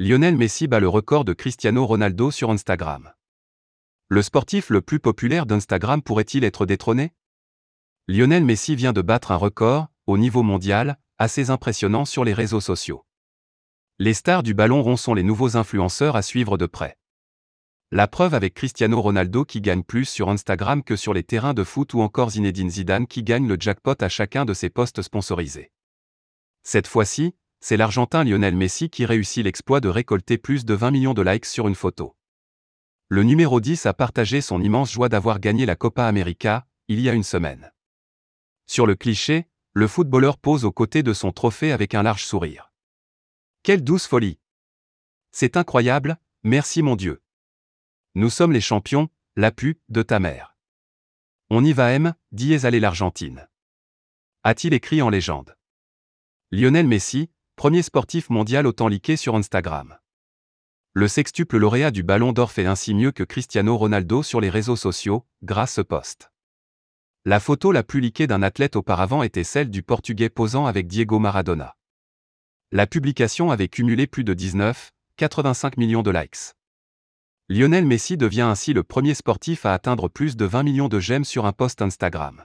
Lionel Messi bat le record de Cristiano Ronaldo sur Instagram. Le sportif le plus populaire d'Instagram pourrait-il être détrôné? Lionel Messi vient de battre un record, au niveau mondial, assez impressionnant sur les réseaux sociaux. Les stars du ballon rond sont les nouveaux influenceurs à suivre de près. La preuve avec Cristiano Ronaldo qui gagne plus sur Instagram que sur les terrains de foot ou encore Zinedine Zidane qui gagne le jackpot à chacun de ses posts sponsorisés. Cette fois-ci, c'est l'Argentin Lionel Messi qui réussit l'exploit de récolter plus de 20 millions de likes sur une photo. Le numéro 10 a partagé son immense joie d'avoir gagné la Copa América, il y a une semaine. Sur le cliché, le footballeur pose aux côtés de son trophée avec un large sourire. Quelle douce folie C'est incroyable, merci mon Dieu. Nous sommes les champions, la pu, de ta mère. On y va M, diez aller l'Argentine. A-t-il écrit en légende? Lionel Messi, premier sportif mondial autant liké sur Instagram. Le sextuple lauréat du Ballon d'Or fait ainsi mieux que Cristiano Ronaldo sur les réseaux sociaux, grâce au poste. La photo la plus liquée d'un athlète auparavant était celle du Portugais posant avec Diego Maradona. La publication avait cumulé plus de 19, 85 millions de likes. Lionel Messi devient ainsi le premier sportif à atteindre plus de 20 millions de j'aime sur un post Instagram.